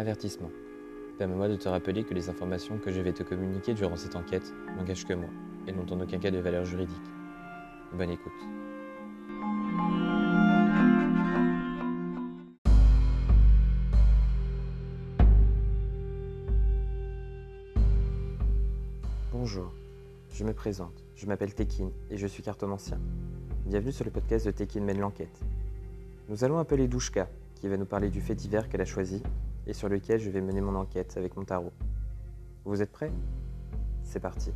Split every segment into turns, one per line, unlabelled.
Avertissement. Permets-moi de te rappeler que les informations que je vais te communiquer durant cette enquête n'engagent que moi et n'ont en aucun cas de valeur juridique. Bonne écoute. Bonjour, je me présente, je m'appelle Tekin et je suis cartomancien. Bienvenue sur le podcast de Tekin mène l'enquête. Nous allons appeler Douchka, qui va nous parler du fait divers qu'elle a choisi et sur lequel je vais mener mon enquête avec mon tarot. Vous êtes prêts? C'est parti.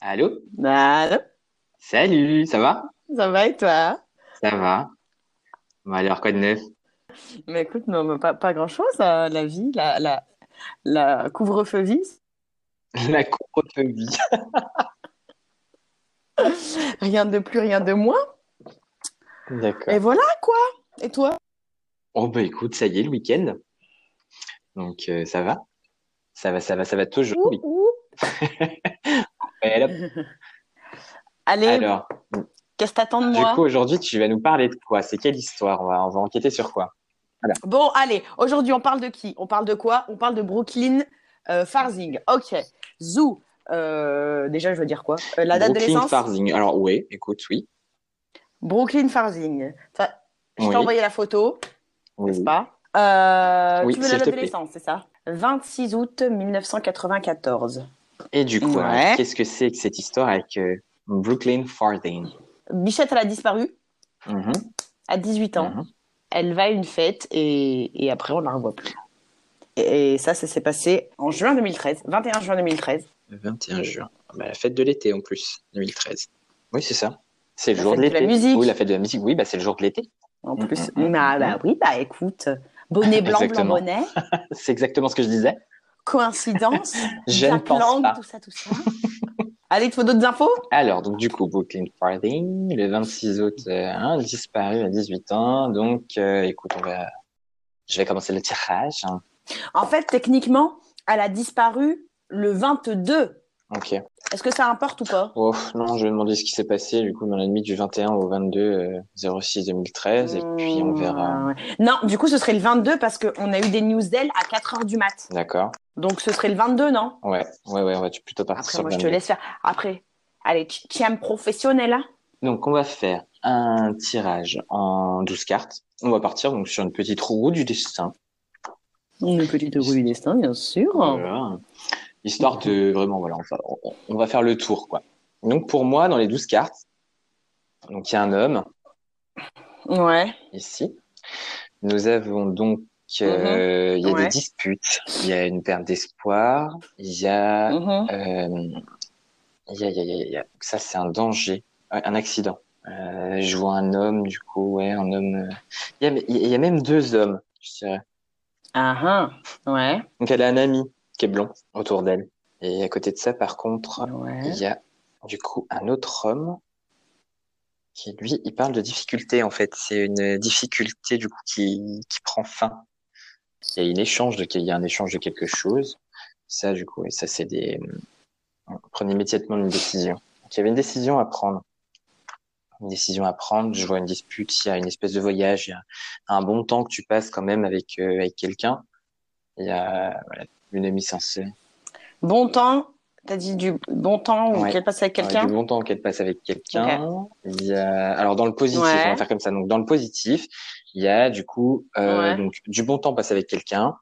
Allô?
Allô?
Salut, ça va?
Ça va et toi?
Ça va. Bon, alors, quoi de neuf?
Mais écoute, non, mais pas, pas grand-chose, euh, la vie, la, la, la couvre-feu vie.
La couvre-feu-vie.
Rien de plus, rien de moins.
D'accord.
Et voilà, quoi Et toi?
Oh, bah écoute, ça y est, le week-end. Donc, euh, ça va Ça va, ça va, ça va toujours.
Ouh, ouh. Allez,
Alors,
qu'est-ce que t'attends de
du
moi?
coup, aujourd'hui, tu vas nous parler de quoi? C'est quelle histoire? On va, on va enquêter sur quoi?
Bon, allez, aujourd'hui, on parle de qui? On parle de quoi? On parle de Brooklyn euh, Farzing. Ok. Zou. Euh, déjà, je veux dire quoi? Euh, La date de
Brooklyn
naissance?
Farzing. Alors, oui, écoute, oui.
Brooklyn Farzing. Ça, je t'ai envoyé la photo,
Oui,
n'est-ce pas? Euh,
Oui,
Tu veux la
te
date de naissance, c'est ça? 26 août 1994.
Et du coup,
Ouais.
qu'est-ce que c'est que cette histoire avec Brooklyn Farzing?
Bichette, elle a disparu
Mhm,
à 18 ans.
mhm.
Elle va à une fête et, et après, on la revoit plus. Et, et ça, ça s'est passé en juin 2013, 21 juin 2013.
Le 21 juin. Bah, la fête de l'été en plus, 2013. Oui, c'est ça. C'est le
La
jour de l'été.
musique.
Oui, la fête de la musique. Oui, bah, c'est le jour de l'été.
En
Mm,
plus,
mm, mm,
bah,
mm,
bah oui, bah écoute, bonnet blanc, blanc bonnet,
C'est exactement ce que je disais.
coïncidence,
Je ne pense pas.
tout ça, tout ça. Allez, il te faut d'autres infos?
Alors, donc, du coup, Brooklyn Farthing, le 26 août, euh, hein, disparu à 18 ans. Donc, euh, écoute, on va, je vais commencer le tirage. hein.
En fait, techniquement, elle a disparu le 22.
Ok.
Est-ce que ça importe ou pas?
Oh, non, je vais demander ce qui s'est passé, du coup, dans la nuit du 21 au 22 euh, 06 2013, et puis on verra.
Mmh, ouais. Non, du coup, ce serait le 22 parce qu'on a eu des news d'elle à 4 heures du mat.
D'accord.
Donc, ce serait le 22, non?
Ouais, ouais, ouais, on va plutôt partir
Après,
sur
moi,
le
je te
22.
laisse faire. Après, allez, tu tu un professionnel, hein?
Donc, on va faire un tirage en 12 cartes. On va partir donc sur une petite roue du destin.
Une petite roue du destin, bien sûr.
Voilà. Histoire de vraiment, voilà, on va, on- on va faire le tour, quoi. Donc, pour moi, dans les 12 cartes, donc il y a un homme
Ouais.
ici. Nous avons donc, euh, il y a
Mhm. Ouais.
des disputes, il y a une perte d'espoir, il y a,
Mhm.
euh, il y a, y a, y a- ça c'est un danger, un accident. Euh, je vois un homme, du coup, ouais, un homme. euh, Il y a, il y a même deux hommes, je dirais.
Ah, ah. Ouais.
Donc elle a un ami qui est blond autour d'elle. Et à côté de ça, par contre,
Ouais.
il y a du coup un autre homme qui, lui, il parle de difficulté en fait. C'est une difficulté du coup qui, qui prend fin. Il y a une échange de, il y a un échange de quelque chose. Ça, du coup, et ça, c'est des. On prend immédiatement une décision. Donc, il y avait une décision à prendre. Une décision à prendre. Je vois une dispute. Il y a une espèce de voyage. Il y a un bon temps que tu passes quand même avec euh, avec quelqu'un. Il y a voilà, une amie sincère.
Bon temps. T'as dit du bon temps ou
Ouais.
qu'elle passe avec quelqu'un
du bon temps qu'elle passe avec quelqu'un. Il y a, alors dans le positif,
Ouais.
on va faire comme ça. Donc dans le positif, il y a du coup euh,
Ouais.
donc du bon temps passé avec quelqu'un.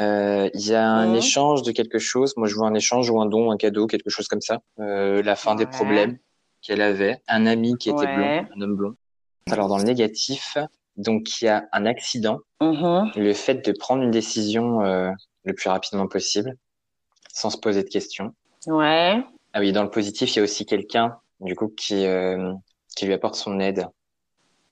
Euh, il y a un
Mhm.
échange de quelque chose. Moi, je vois un échange ou un don, un cadeau, quelque chose comme ça. Euh, la fin des problèmes qu'elle avait. Un ami qui était blond, un homme blond. Alors dans le négatif, donc il y a un accident.
Mhm.
Le fait de prendre une décision le plus rapidement possible, sans se poser de questions.
Ouais.
Ah oui, dans le positif, il y a aussi quelqu'un, du coup, qui, euh, qui lui apporte son aide.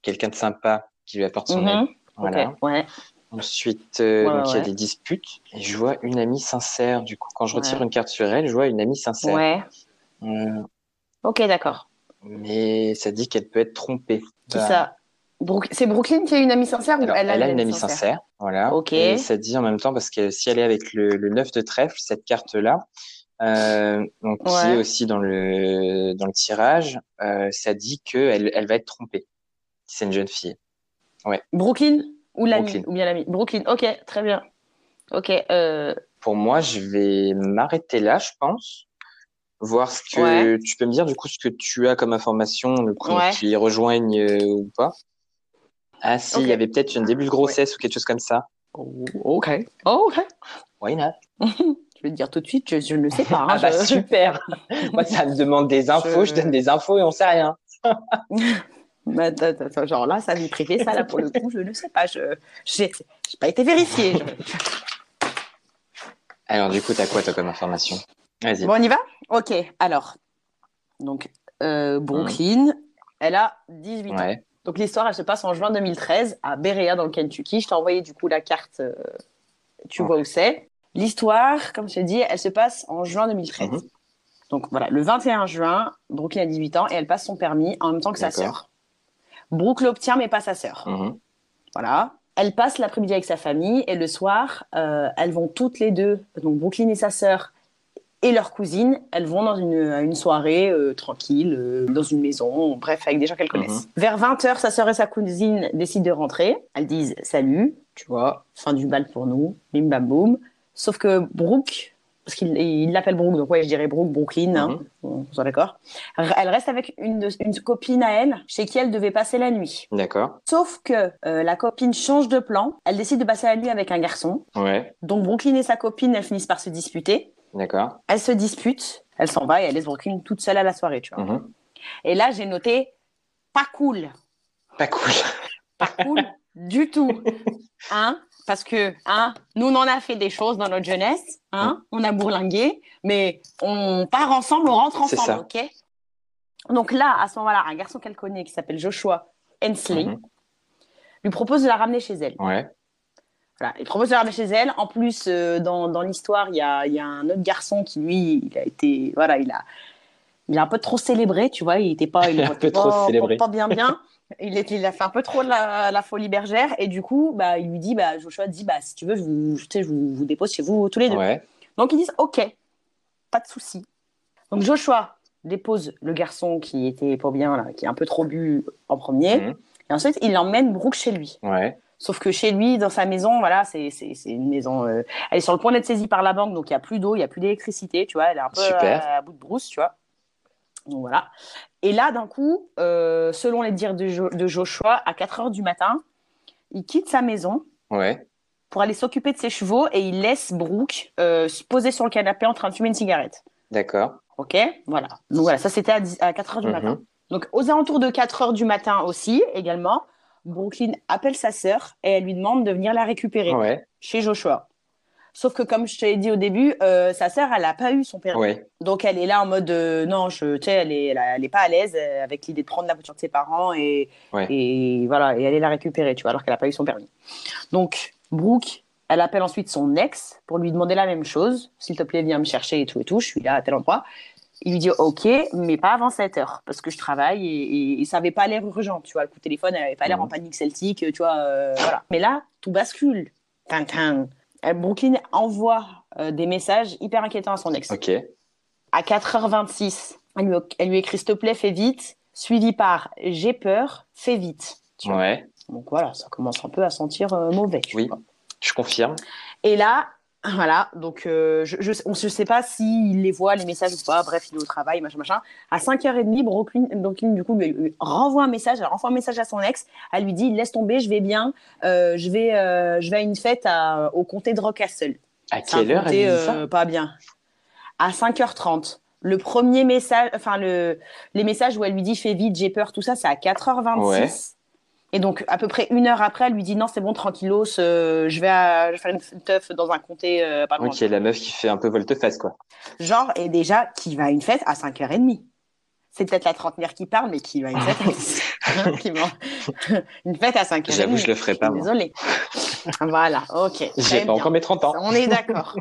Quelqu'un de sympa qui lui apporte son aide.
Mhm.
Voilà.
Ok. Ouais.
Ensuite, euh,
Ouais,
donc, il y a des disputes. Et je vois une amie sincère. Du coup, quand je retire une carte sur elle, je vois une amie sincère.
Ouais.
Euh,
Ok, d'accord.
mais ça dit qu'elle peut être trompée.
Qui
Bah,
ça C'est Brooklyn qui a une amie sincère ou
alors,
elle a
elle a
une
une amie sincère. Voilà.
Ok.
Et ça dit en même temps, parce que si elle est avec le, le 9 de trèfle, cette carte-là, euh, donc qui est aussi dans le dans le tirage, euh, ça dit que elle, elle va être trompée. C'est une jeune fille.
Brooklyn ou l'ami? Ou bien l'ami? Brooklyn, ok, très bien. Ok, euh,
Pour moi, je vais m'arrêter là, je pense. Voir ce que
Ouais.
tu peux me dire du coup ce que tu as comme information, le coup
Ouais.
qui rejoignent ou pas. Ah si, il y avait peut-être un début de grossesse ou quelque chose comme ça.
oh, ok, oh, ok.
Why not?
Je vais te dire tout de suite, je, je ne sais pas. hein,
Ah bah
je-
super. Moi ça me demande des infos, je...
Je-
donne des infos et on sait rien.
Bah, genre là, sa vie privée, ça là pour le coup, je ne sais pas. Je j'ai pas été vérifiée. je-
Alors du coup, t'as quoi toi comme information? Vas-y.
Bon, on y va? Ok, alors. Donc, euh, Brooklyn, elle a 18 ans. Donc, l'histoire, elle se passe en juin 2013 à Berea, dans le Kentucky. Je t'ai envoyé du coup la carte, euh, tu
Ouais.
vois où c'est. L'histoire, comme je te dis, elle se passe en juin 2013.
Mhm.
Donc, voilà, le 21 juin, Brooklyn a 18 ans et elle passe son permis en même temps que sa sœur. Brooke l'obtient, mais pas sa sœur.
Mhm.
Voilà. Elle passe l'après-midi avec sa famille et le soir, euh, elles vont toutes les deux, donc Brooklyn et sa sœur et leur cousine, elles vont dans une, une soirée euh, tranquille, euh, dans une maison, bref, avec des gens qu'elles connaissent. Vers 20h, sa sœur et sa cousine décident de rentrer. Elles disent salut, tu vois, fin du bal pour nous, bim bam boum. Sauf que Brooke, parce qu'il il l'appelle Brooke, donc ouais, je dirais Brooke, Brooklyn, hein, on soit d'accord. Elle reste avec une, de- une copine à elle, chez qui elle devait passer la nuit.
D'accord.
Sauf que euh, la copine change de plan. Elle décide de passer la nuit avec un garçon.
Ouais.
Donc Brooklyn et sa copine, elles finissent par se disputer.
D'accord.
Elles se disputent. Elle s'en va et elle laisse Brooklyn toute seule à la soirée, tu vois.
Mhm.
Et là, j'ai noté pas cool.
Pas cool.
Pas cool du tout. Hein Parce que, hein, nous, on en a fait des choses dans notre jeunesse. Hein On a bourlingué. Mais on part ensemble, on rentre ensemble, ok? Donc là, à ce moment-là, un garçon qu'elle connaît qui s'appelle Joshua Hensley
Mhm.
lui propose de la ramener chez elle.
Ouais.
Voilà, il propose de la ramener chez elle. En plus, euh, dans, dans l'histoire, il y a, il y a un autre garçon qui, lui, il a été. Voilà, il a, il a un peu trop célébré, tu vois. Il était pas. Il
Un
était
peu trop
pas,
célébré.
Pas, pas bien, bien. Il, est, il a fait un peu trop la, la folie bergère. Et du coup, bah, il lui dit bah, Joshua dit bah, si tu veux, je vous, sais, je vous, vous dépose chez vous tous les deux.
Ouais.
Donc ils disent OK, pas de souci. Donc Joshua dépose le garçon qui était pas bien, là, qui est un peu trop bu en premier.
Mhm.
Et ensuite, il emmène Brooke chez lui.
Ouais.
Sauf que chez lui, dans sa maison, voilà, c'est une maison. euh, elle est sur le point d'être saisie par la banque, donc il n'y a plus d'eau, il n'y a plus d'électricité, tu vois. Elle est un peu
Super.
à, à bout de brousse, tu vois. Donc voilà. Et là, d'un coup, euh, selon les dires de, Jo- de Joshua, à 4 heures du matin, il quitte sa maison
Ouais.
pour aller s'occuper de ses chevaux et il laisse Brooke euh, se poser sur le canapé en train de fumer une cigarette.
D'accord.
Ok Voilà. Donc voilà, ça c'était à, 10 à 4 heures du
Mhm.
matin. Donc aux alentours de 4 heures du matin aussi, également, Brooklyn appelle sa sœur et elle lui demande de venir la récupérer
Ouais.
chez Joshua. Sauf que comme je t'ai dit au début, euh, sa sœur, elle n'a pas eu son permis.
Ouais.
Donc elle est là en mode euh, non, je, tu sais, elle est, elle, est pas à l'aise euh, avec l'idée de prendre la voiture de ses parents et,
Ouais.
et voilà et aller la récupérer, tu vois, alors qu'elle n'a pas eu son permis. Donc Brooke, elle appelle ensuite son ex pour lui demander la même chose, s'il te plaît, viens me chercher et tout et tout, je suis là à tel endroit. Il lui dit ok, mais pas avant 7 heures parce que je travaille et, et, et ça avait pas l'air urgent, tu vois, le coup de téléphone, elle avait pas l'air
Mhm.
en panique celtique, tu vois, euh, voilà. Mais là, tout bascule. Tintin. Euh, Brooklyn envoie euh, des messages hyper inquiétants à son ex
Ok.
à 4h26, elle lui, elle lui écrit s'il te plaît, fais vite, suivi par j'ai peur, fais vite. Tu vois.
Ouais.
Donc voilà, ça commence un peu à sentir euh, mauvais. tu
Oui.
vois.
Je confirme.
Et là, voilà, donc euh, je, je, on ne sait pas s'il les voit, les messages ou pas, bref, il est au travail, machin, machin. À 5h30, Brooklyn, Brooklyn, du coup, lui, lui renvoie un message, elle renvoie un message à son ex, elle lui dit laisse tomber, je vais bien, euh, je, vais, euh, je vais à une fête à- au comté de Rockcastle.
À quelle heure elle
comté,
dit ça?
euh, Pas bien. À 5h30. Le premier message, enfin, le, les messages où elle lui dit fais vite, j'ai peur, tout ça, c'est à 4h26.
Ouais.
Et donc, à peu près une heure après, elle lui dit non, c'est bon, tranquillos, euh, je, vais à- je vais faire une teuf dans un comté euh, pas loin.
Ok, la meuf qui fait un peu volte-face, quoi.
Genre, et déjà, qui va à une fête à 5h30. C'est peut-être la trentenaire qui parle, mais qui va à une fête à... une fête à 5h30.
J'avoue, je le ferai pas.
Désolée. voilà, ok.
J'ai pas encore mes 30 ans.
On est d'accord.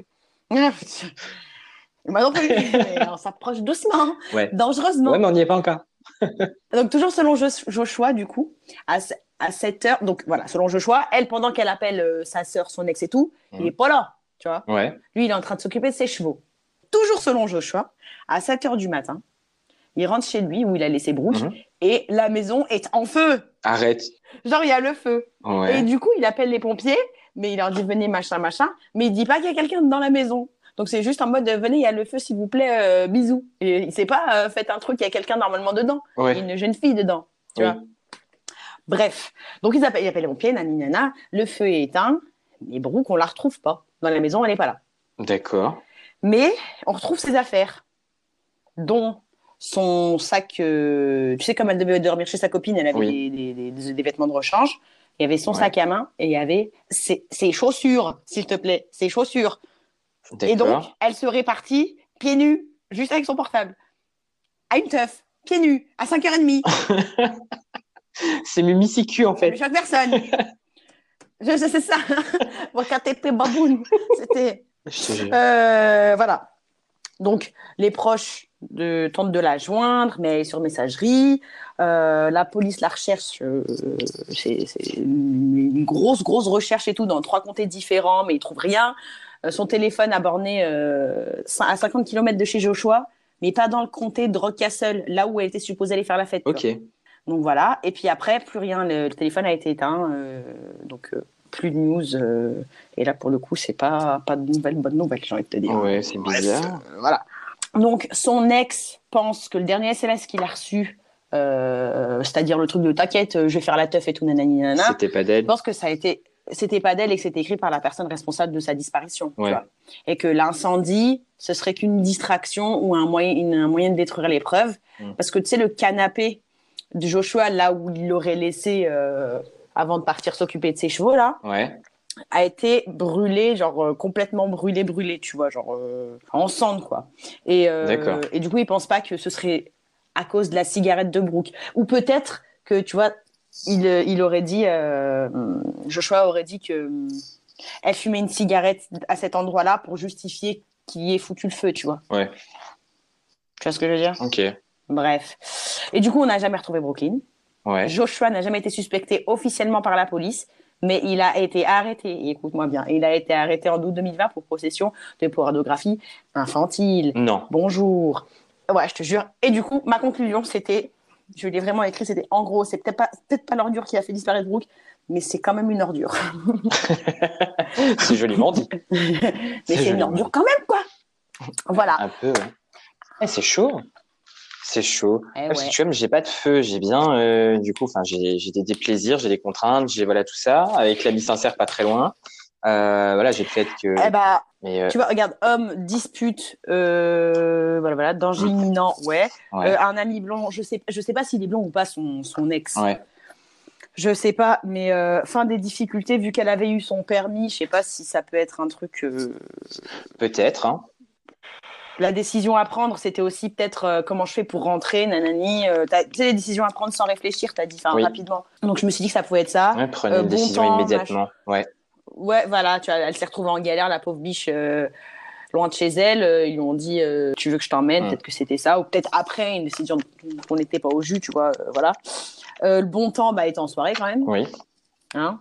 Moi non plus, mais on s'approche doucement,
Ouais.
dangereusement.
Ouais, mais on n'y est pas encore.
Donc, toujours selon Jo- Joshua, du coup, à, à 7 heures, donc voilà, selon Joshua, elle, pendant qu'elle appelle euh, sa sœur, son ex et tout, il
Mhm.
est pas là, tu vois.
Ouais.
Lui, il est en train de s'occuper de ses chevaux. toujours selon Joshua, à 7 heures du matin, il rentre chez lui où il a laissé Brooke
Mhm.
et la maison est en feu.
Arrête.
Genre, il y a le feu. Et du coup, il appelle les pompiers, mais il leur dit venez, machin, machin. Mais il dit pas qu'il y a quelqu'un dans la maison. Donc, c'est juste en mode venez, il y a le feu, s'il vous plaît, euh, bisous. Et il sait pas, euh, faites un truc, il y a quelqu'un normalement dedans. Il y a une jeune fille dedans. Tu
Oui.
vois Bref. Donc, ils appellent, ils appellent les pompiers, nani, nana. Le feu est éteint. Mais Brooke, on la retrouve pas. Dans la maison, elle est pas là.
D'accord.
Mais on retrouve ses affaires, dont son sac. euh, tu sais, comme elle devait dormir chez sa copine, elle avait
Oui.
des, des- des- des vêtements de rechange. Il y avait son
Ouais.
sac à main et il y avait ses, ses chaussures, s'il te plaît, ses chaussures. Et donc, elle se répartit pieds nus, juste avec son portable, à une teuf, pieds nus, à 5h30,
C'est Mimi Sicu, en fait.
chaque personne. je, je sais ça. Wakatete baboun. C'était.
Je te jure.
Euh, voilà. Donc, les proches de, tentent de la joindre, mais elle est sur messagerie. Euh, la police la recherche. euh, c'est une, grosse, grosse recherche et tout dans trois comtés différents, mais ils trouvent rien. Euh, son téléphone a borné euh, à 50 km de chez Joshua, mais pas dans le comté de Rockcastle, là où elle était supposée aller faire la fête. vois. Donc voilà. Et puis après, plus rien. Le, téléphone a été éteint. euh, donc, euh, plus de news. euh, et là, pour le coup, c'est pas, pas de nouvelles, bonnes nouvelles, j'ai envie de te dire.
Ouais, c'est
Bref,
bizarre.
euh, voilà. Donc, son ex pense que le dernier SMS qu'il a reçu, euh, c'est-à-dire le truc de t'inquiète, je vais faire la teuf et tout, nanani, nanana,
C'était pas d'elle.
pense que ça a été, c'était pas d'elle et que c'était écrit par la personne responsable de sa disparition. tu
Ouais.
vois. Et que l'incendie, ce serait qu'une distraction ou un moyen, une- un moyen de détruire les preuves.
Mm.
Parce que tu sais, le canapé de Joshua, là où il l'aurait laissé euh, avant de partir s'occuper de ses chevaux, là,
Ouais.
a été brûlé, genre euh, complètement brûlé, brûlé, tu vois, genre euh, en cendre, quoi. Et, du coup, il pense pas que ce serait à cause de la cigarette de Brooke. Ou peut-être que, tu vois, il, il aurait dit, Joshua aurait dit que elle fumait une cigarette à cet endroit-là pour justifier qu'il y ait foutu le feu, tu vois.
Ouais.
Tu vois ce que je veux dire?
Ok.
Bref. Et du coup, on n'a jamais retrouvé Brooklyn.
Ouais.
Joshua n'a jamais été suspecté officiellement par la police, mais il a été arrêté, écoute-moi bien, il a été arrêté en août 2020 pour possession de pornographie infantile.
Non.
Bonjour. Ouais, je te jure. Et du coup, ma conclusion, c'était, je l'ai vraiment écrit, c'était en gros, c'est peut-être pas, peut-être pas l'ordure qui a fait disparaître Brooke, mais c'est quand même une ordure.
C'est joliment dit.
mais c'est une ordure quand même, quoi. Voilà.
Un peu, ouais. Ouais, c'est chaud. C'est chaud.
Eh
Ouais, parce que
ouais.
tu vois, j'ai pas de feu. J'ai bien, euh, du coup, enfin, j'ai des déplaisirs, j'ai des contraintes, j'ai voilà tout ça. Avec l'ami sincère pas très loin. Euh, voilà, j'ai le fait que.
Eh
Mais euh,
tu vois, regarde, homme, dispute, voilà, voilà, danger imminent, ouais.
ouais.
Un ami blond, je sais, je sais pas s'il est blond ou pas, son, son ex.
ouais.
Je sais pas, mais euh, fin des difficultés, vu qu'elle avait eu son permis, je sais pas si ça peut être un truc. euh,
Peut-être. Hein.
La décision à prendre, c'était aussi peut-être euh, comment je fais pour rentrer, nanani. euh, tu sais, les décisions à prendre sans réfléchir, t'as dit, enfin,
Oui.
rapidement. Donc je me suis dit que ça pouvait être ça.
Ouais, prenez
Euh,
une
bon
décision
temps,
immédiatement. Ouais.
Ouais, voilà, tu vois, elle s'est retrouvée en galère, la pauvre biche, euh, loin de chez elle. Euh, ils lui ont dit, euh, tu veux que je t'emmène
Mm.
Peut-être que c'était ça, ou peut-être après une décision qu'on n'était pas au jus, tu vois, euh, voilà. Le bon temps, bah, était en soirée quand même.
Oui.
Hein.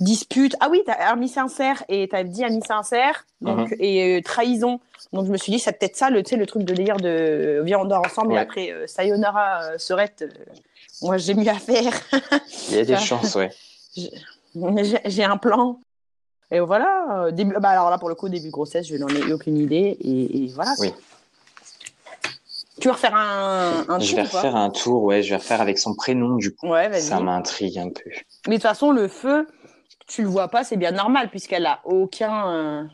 Dispute. Ah oui, t'as ami sincère et t'as dit ami sincère donc,
Mhm.
et euh, trahison. Donc je me suis dit, c'est peut-être ça, le, le truc de délire de euh, viens, on dort ensemble et après euh, sayonara, euh, serette. moi, j'ai mieux à faire.
Il y a des chances, ouais.
j'ai un plan. Et voilà. Début, bah alors là, pour le coup, début de grossesse, je n'en ai eu aucune idée. Et, et voilà.
Oui.
Tu veux refaire un, un
Je
tour
vais refaire un tour, ouais. Je vais refaire avec son prénom, du coup.
Ouais.
Ça m'intrigue un peu.
Mais de toute façon, le feu, tu le vois pas, c'est bien normal, puisqu'elle a aucun. euh,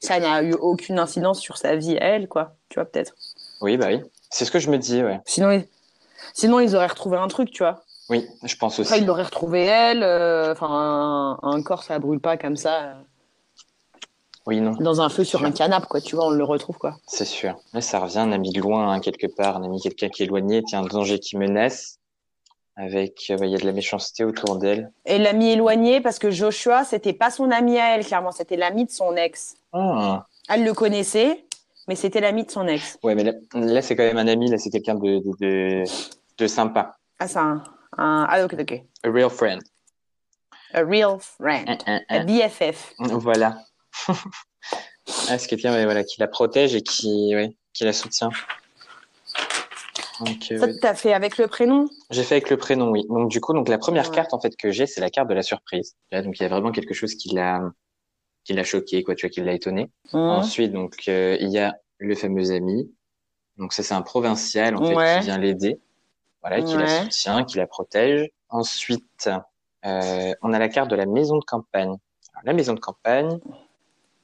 Ça n'a eu aucune incidence sur sa vie, à elle, quoi. Tu vois, peut-être.
Oui, bah oui. C'est ce que je me dis, ouais.
Sinon, ils... Sinon, ils auraient retrouvé un truc, tu vois.
Oui, je pense aussi.
Après, ils l'auraient retrouvé elle. euh, Enfin, un, un corps, ça brûle pas comme ça, euh,
Oui, non.
dans un feu sur un canapé, quoi. Tu vois, on le retrouve, quoi.
C'est sûr. Là, ça revient, un ami de loin, hein, quelque part, un ami quelqu'un qui est éloigné, qui a un danger qui menace, avec, euh, bah, il y a de la méchanceté autour d'elle.
Et l'ami éloigné, parce que Joshua, c'était pas son ami à elle, clairement, c'était l'ami de son ex.
Ah.
Elle le connaissait, mais c'était l'ami de son ex.
Ouais, mais là, là, c'est quand même un ami, là, c'est quelqu'un de, de, de, de sympa.
Ah, c'est un, un- Ah, ok, ok.
A real friend.
A real friend.
Hein, hein,
A. BFF.
Voilà. Ah, c'est quelqu'un voilà, qui la protège et qui, ouais, qui la soutient. Donc, euh,
Ça, t'as fait avec le prénom?
J'ai fait avec le prénom, oui. Donc du coup, donc la première
Ouais.
carte en fait que j'ai, c'est la carte de la surprise. Là, donc il y a vraiment quelque chose qui l'a, qui l'a choqué, quoi, tu vois, qui l'a étonné. Ensuite, donc euh, il y a le fameux ami. Donc ça, c'est un provincial en fait qui vient l'aider, voilà, qui la soutient, qui la protège. Ensuite, euh, on a la carte de la maison de campagne. Alors, la maison de campagne,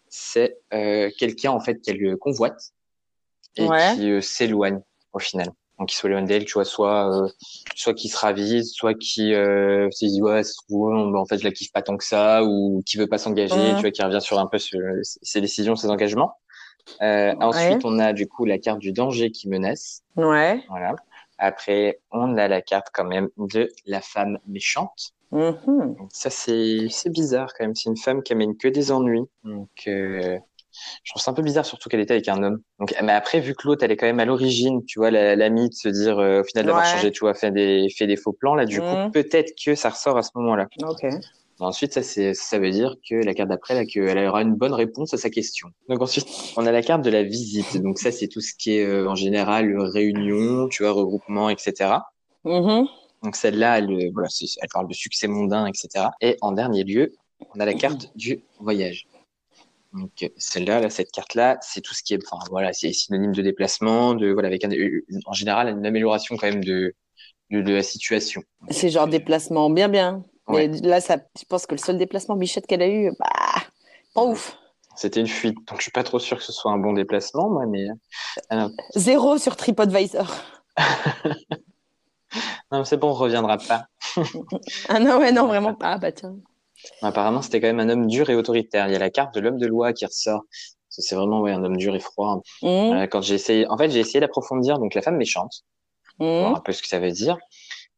c'est euh, quelqu'un en fait qu'elle convoite et
Ouais.
qui euh, s'éloigne au final. Donc qui s'éloigne d'elle, tu vois, soit euh, soit qui se ravise, soit qui euh, se dit ouais, bon, en fait je la kiffe pas tant que ça, ou qui veut pas s'engager, tu vois, qui revient sur un peu ses décisions, ses engagements. Euh, Ensuite, on a du coup la carte du danger qui menace.
Ouais.
Voilà. Après, on a la carte quand même de la femme méchante.
Mhm.
Donc ça, c'est c'est bizarre quand même. C'est une femme qui amène que des ennuis. Donc, je trouve ça un peu bizarre, surtout qu'elle était avec un homme. Donc, mais après, vu que l'autre, elle est quand même à l'origine, tu vois, la- l'amie de se dire, euh, au final, d'avoir
Ouais.
changé, tu vois, fait des, fait des faux plans, là, du
Mhm.
coup, peut-être que ça ressort à ce moment-là.
Ok.
Ensuite, ça, ça veut dire que la carte d'après, qu'elle aura une bonne réponse à sa question. Donc ensuite, on a la carte de la visite. Donc ça, c'est tout ce qui est, euh, en général, réunion, tu vois, regroupement, etc.
Mhm.
Donc celle-là, elle, euh, voilà, elle parle de succès mondain, etc. Et en dernier lieu, on a la carte du voyage. Donc euh, celle-là, là, cette carte-là, c'est tout ce qui est, enfin voilà, c'est synonyme de déplacement, de voilà, avec un, une- en général une amélioration quand même de de, de la situation.
C'est genre déplacement bien bien.
Ouais.
Mais là, ça, je pense que le seul déplacement bichette qu'elle a eu, bah, pas ouf.
C'était une fuite, donc je suis pas trop sûr que ce soit un bon déplacement, moi, mais euh,
Zéro sur TripAdvisor.
non, c'est bon, on reviendra pas.
Ah non, ouais, non, vraiment pas. Ah bah tiens.
Apparemment, c'était quand même un homme dur et autoritaire. Il y a la carte de l'homme de loi qui ressort. C'est vraiment ouais, un homme dur et froid.
Mhm.
Euh, quand j'ai essayé, en fait, j'ai essayé d'approfondir donc la femme méchante.
Mhm.
voir un peu ce que ça veut dire.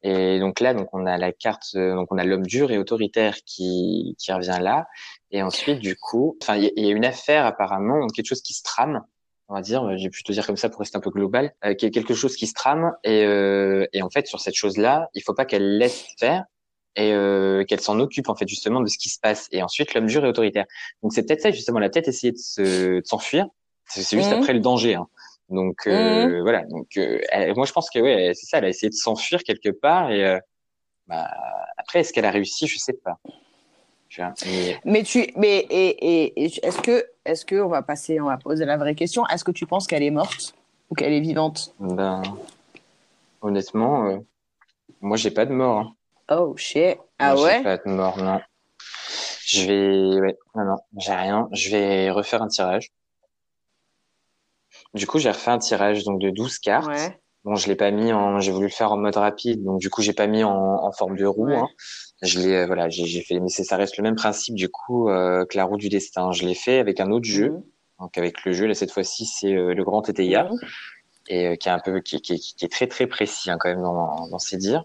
Et donc là, donc on a la carte, euh, donc on a l'homme dur et autoritaire qui qui revient là. Et ensuite, du coup, enfin, il y, a- il y a une affaire apparemment, quelque chose qui se trame. On va dire, euh, je vais plutôt dire comme ça pour rester un peu global, euh, qu'il y a quelque chose qui se trame. Et euh, et en fait, sur cette chose-là, il faut pas qu'elle laisse faire et euh, qu'elle s'en occupe en fait justement de ce qui se passe. Et ensuite, l'homme dur et autoritaire. Donc c'est peut-être ça justement. Elle a peut-être essayé de se de s'enfuir. C'est juste
Mhm.
après le danger. Hein. Donc euh, voilà. Donc euh, elle- moi je pense que ouais, c'est ça. Elle a essayé de s'enfuir quelque part et bah, après est-ce qu'elle a réussi? Je sais pas. Tu vois, mais-
Mais tu, mais et, et, et est-ce que, est-ce que on va passer, on va poser la vraie question. Est-ce que tu penses qu'elle est morte ou qu'elle est vivante?
Ben, honnêtement, moi j'ai pas de mort. Hein.
Oh shit. Ah ouais?
J'ai pas de mort, non. Je vais, ouais, non, non, j'ai rien. Je vais refaire un tirage. Du coup, j'ai refait un tirage donc de 12 cartes.
Ouais.
Bon, je l'ai pas mis en, j'ai voulu le faire en mode rapide, donc du coup, j'ai pas mis en, en forme de roue.
Ouais.
Hein. Je l'ai, euh, voilà, j'ai fait, mais ça reste le même principe du coup euh, que la roue du destin. Je l'ai fait avec un autre jeu,
Mhm.
donc avec le jeu là cette fois-ci, c'est euh, le grand étayard
Mhm.
et euh, qui est un peu, qui, qui, qui est très très précis hein, quand même dans, dans ses dires.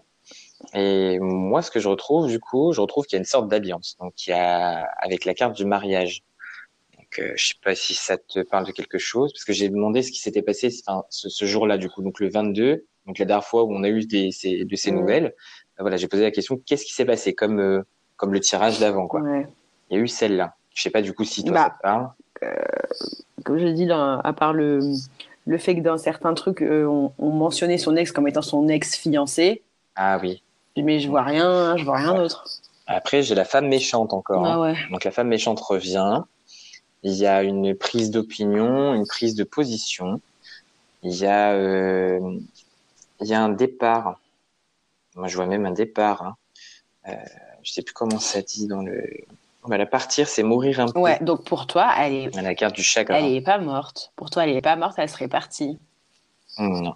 Et moi, ce que je retrouve du coup, je retrouve qu'il y a une sorte d'alliance, donc il y a avec la carte du mariage. Donc, euh, je sais pas si ça te parle de quelque chose, parce que j'ai demandé ce qui s'était passé enfin, ce, ce jour-là, du coup, donc le 22, donc la dernière fois où on a eu des, ces, de ces
Mhm.
nouvelles. euh, Voilà, j'ai posé la question, qu'est-ce qui s'est passé, comme euh, comme le tirage d'avant, quoi.
Ouais.
Il y a eu celle-là. Je sais pas du coup si toi
Bah.
ça te parle.
Comme je dis, dans- à part le, le fait que dans certains trucs, euh, on, on mentionnait son ex comme étant son ex fiancé,
Ah oui.
Mais je vois rien, je vois rien d'autre.
Après, j'ai la femme méchante encore. hein.
Ah ouais.
Donc la femme méchante revient. Il y a une prise d'opinion, une prise de position. Il y a, euh, il y a un départ. Moi, je vois même un départ. Hein. Euh, je sais plus comment ça dit dans le. Bah, la partir, c'est mourir un peu.
Ouais. Donc pour toi, elle est,
À la carte du chagrin.
elle est pas morte. Pour toi, elle est pas morte, elle serait partie.
Non.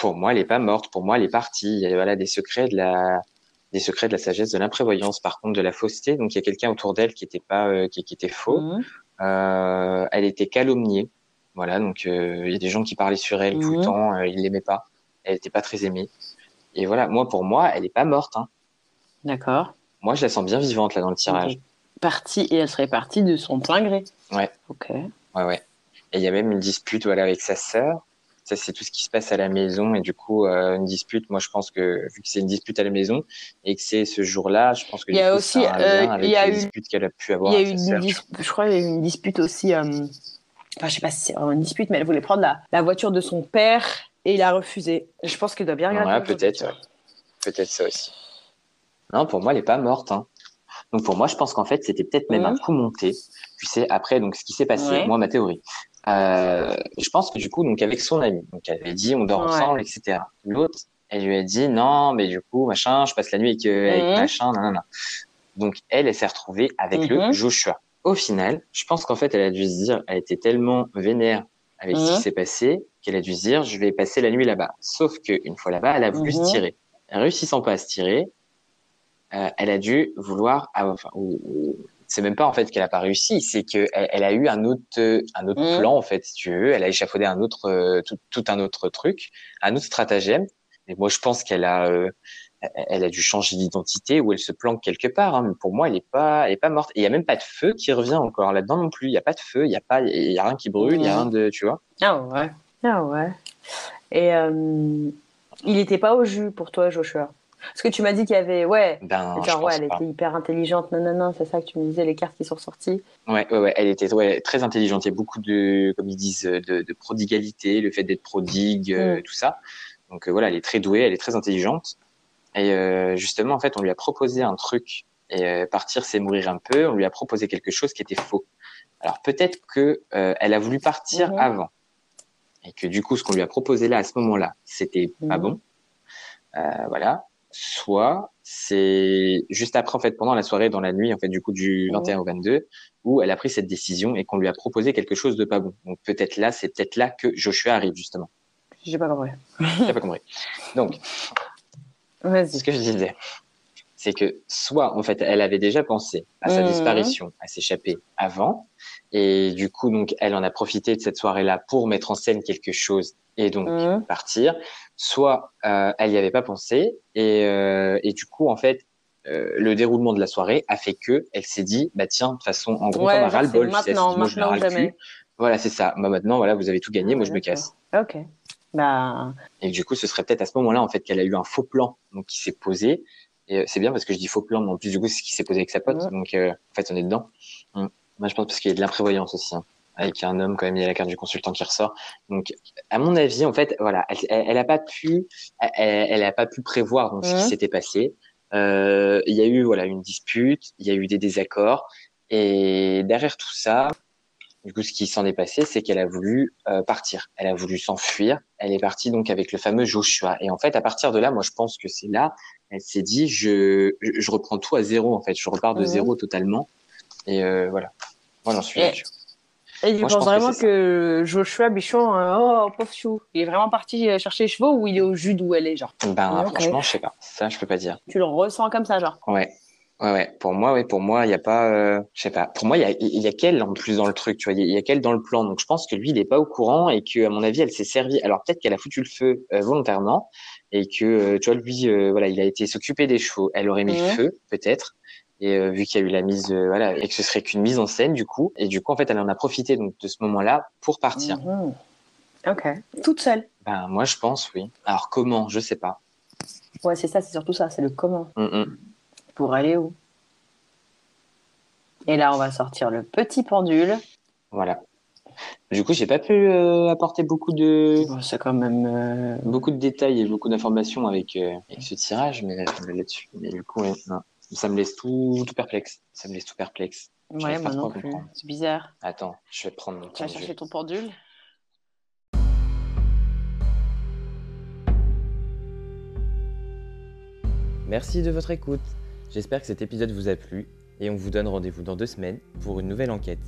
Pour moi, elle est pas morte. Pour moi, elle est partie. Il y a voilà des secrets de la, des secrets de la sagesse, de l'imprévoyance. Par contre, de la fausseté. Donc, il y a quelqu'un autour d'elle qui était pas, euh, qui, qui était faux.
Mhm.
Euh, elle était calomniée. Voilà, donc euh, il y a des gens qui parlaient sur elle tout le
Mhm.
temps, ils l'aimaient pas. Elle était pas très aimée. Et voilà, moi pour moi, elle est pas morte. Hein.
D'accord.
Moi, je la sens bien vivante là dans le tirage.
Partie et elle serait partie de son plein gré.
Ouais.
Ok.
Ouais, ouais. Et il y a même une dispute voilà avec sa sœur. Ça, c'est tout ce qui se passe à la maison. Et du coup, euh, une dispute, moi, je pense que, vu que c'est une dispute à la maison et que c'est ce jour-là, je pense que
Il y a
coup,
aussi,
ça a un
euh,
avec
il y a
les
eu-
disputes qu'elle a pu
Il
avoir
y a une dis- je crois qu'il y a eu une dispute aussi euh, enfin, je sais pas si c'est vraiment une dispute, mais elle voulait prendre la, la voiture de son père et il a refusé. Je pense qu'il doit bien regarder.
Ouais, peut-être, ouais. Peut-être ça aussi. Non, pour moi, elle est pas morte. hein. Donc pour moi, je pense qu'en fait, c'était peut-être même
Mhm.
un coup monté. Tu sais, après, donc ce qui s'est passé,
Ouais.
moi, ma théorie. Euh, je pense que du coup, donc avec son ami, donc elle avait dit on dort
Ouais.
ensemble, etc. L'autre, elle lui a dit non, mais du coup, machin, je passe la nuit avec, euh, avec
Mhm.
machin, non, non, non. Donc elle, elle s'est retrouvée avec le
Mhm.
Joshua. Au final, je pense qu'en fait, elle a dû se dire, elle était tellement vénère avec ce
Mhm.
qui s'est passé qu'elle a dû se dire, je vais passer la nuit là-bas. Sauf qu'une fois là-bas, elle a voulu
Mhm.
se tirer. Réussissant pas à se tirer, euh, elle a dû vouloir, enfin, ou- ou- c'est même pas en fait qu'elle a pas réussi, c'est que elle, a eu un autre, euh, un autre
Mhm.
plan en fait, si tu veux. Elle a échafaudé un autre, euh, tout, tout un autre truc, un autre stratagème. Et moi, je pense qu'elle a, euh, elle- a dû changer d'identité ou elle se planque quelque part. Hein. Mais pour moi, elle est pas, elle est pas morte. Et il y a même pas de feu qui revient encore là-dedans non plus. Il y a pas de feu, il y a pas, il y a rien qui brûle, il y a rien de, tu vois.
Ah ouais. Ah ouais. Et euh, il était pas au jus pour toi, Joshua? Parce que tu m'as dit qu'il y avait. Ouais.
Ben,
Genre, ouais, elle
pas.
était hyper intelligente. Non, non, non, c'est ça que tu me disais, les cartes qui sont sorties.
Ouais, ouais, ouais, elle était ouais, très intelligente. Il y a beaucoup de, comme ils disent, de, de prodigalité, le fait d'être prodigue, euh,
Mm.
tout ça. Donc euh, voilà, elle est très douée, elle est très intelligente. Et euh, justement, en fait, on lui a proposé un truc. Et partir, c'est mourir un peu. On lui a proposé quelque chose qui était faux. Alors peut-être que elle a voulu partir
Mhm.
avant, et que du coup, ce qu'on lui a proposé là à ce moment-là, c'était pas
Mhm.
bon. Euh, voilà. Soit c'est juste après, en fait, pendant la soirée, dans la nuit, en fait, du coup, du
Mhm.
21 au 22, où elle a pris cette décision et qu'on lui a proposé quelque chose de pas bon. Donc peut-être là, c'est peut-être là que Joshua arrive justement.
J'ai pas compris.
J'ai pas compris. Donc, ce que je disais, c'est que soit en fait, elle avait déjà pensé à sa
Mhm.
disparition, à s'échapper avant, et du coup, donc, elle en a profité de cette soirée-là pour mettre en scène quelque chose et donc
Mhm.
partir. Soit euh, elle n'y avait pas pensé et, euh, et du coup, en fait. euh, le déroulement de la soirée a fait que elle s'est dit bah tiens de toute façon en gros
Ouais,
comme un
genre,
ras le bol
maintenant,
moi je me voilà c'est ça bah maintenant voilà vous avez tout gagné moi je me casse
Ok. Bah.
et du coup, ce serait peut-être à ce moment-là en fait qu'elle a eu un faux plan donc qui s'est posé. Et euh, c'est bien parce que je dis faux plan, mais en plus du coup, c'est ce qui s'est posé avec sa pote.
Ouais.
Donc euh, en fait, on est dedans. Hum. Moi, je pense parce qu'il y a de l'imprévoyance aussi. hein. Avec un homme quand même, il y a la carte du consultant qui ressort. Donc, à mon avis, en fait, voilà, elle, elle, elle a pas pu, elle, elle a pas pu prévoir donc ce qui s'était passé. Euh, il y a eu voilà une dispute, il y a eu des désaccords, et derrière tout ça, du coup, ce qui s'en est passé, c'est qu'elle a voulu euh, partir. Elle a voulu s'enfuir. Elle est partie donc avec le fameux Joshua. Et en fait, à partir de là, moi, je pense que c'est là, elle s'est dit, je, je, reprends tout à zéro. En fait, je repars de zéro totalement. Et euh, voilà. Moi, j'en suis
Et-. Et tu
Moi, je
penses
que
vraiment que, Joshua Bichon, euh, oh pauvre chou, il est vraiment parti chercher les chevaux ou il est au jus d'où elle est, genre?
Ben, franchement, je sais pas. Ça, je peux pas dire.
Tu le ressens comme ça, genre?
Ouais. Ouais, ouais. Pour moi, ouais, pour moi, il y a pas, euh, je sais pas. Pour moi, il y a, il y a qu'elle en plus dans le truc, tu vois. Il y a- il y a qu'elle dans le plan. Donc, je pense que lui, il est pas au courant et que, à mon avis, elle s'est servie. Alors, peut-être qu'elle a foutu le feu euh, volontairement et que, euh, tu vois, lui, euh, voilà, il a été s'occuper des chevaux. Elle aurait mis le feu, peut-être. Et vu qu'il y a eu la mise, voilà, et que ce serait qu'une mise en scène, du coup. Et du coup, en fait, elle en a profité donc de ce moment-là pour partir.
Mhm. Ok. Toute seule.
Ben, moi, je pense, oui. Alors, comment? Je sais pas.
Ouais, c'est ça, c'est surtout ça, c'est le comment. Pour aller où? Et là, on va sortir le petit pendule.
Voilà. Du coup, j'ai pas pu euh, apporter beaucoup de
Bon, c'est quand même. euh,
beaucoup de détails et beaucoup d'informations avec, euh, avec ce tirage, mais là-dessus. Mais du coup, ouais, non. ça me laisse tout, tout perplexe. Ça me laisse tout perplexe.
Ouais,
J'arrive pas
moi non plus.
comprendre.
C'est bizarre.
Attends, je vais prendre mon
Tu vas chercher ton pendule?
Merci de votre écoute. J'espère que cet épisode vous a plu et on vous donne rendez-vous dans deux semaines pour une nouvelle enquête.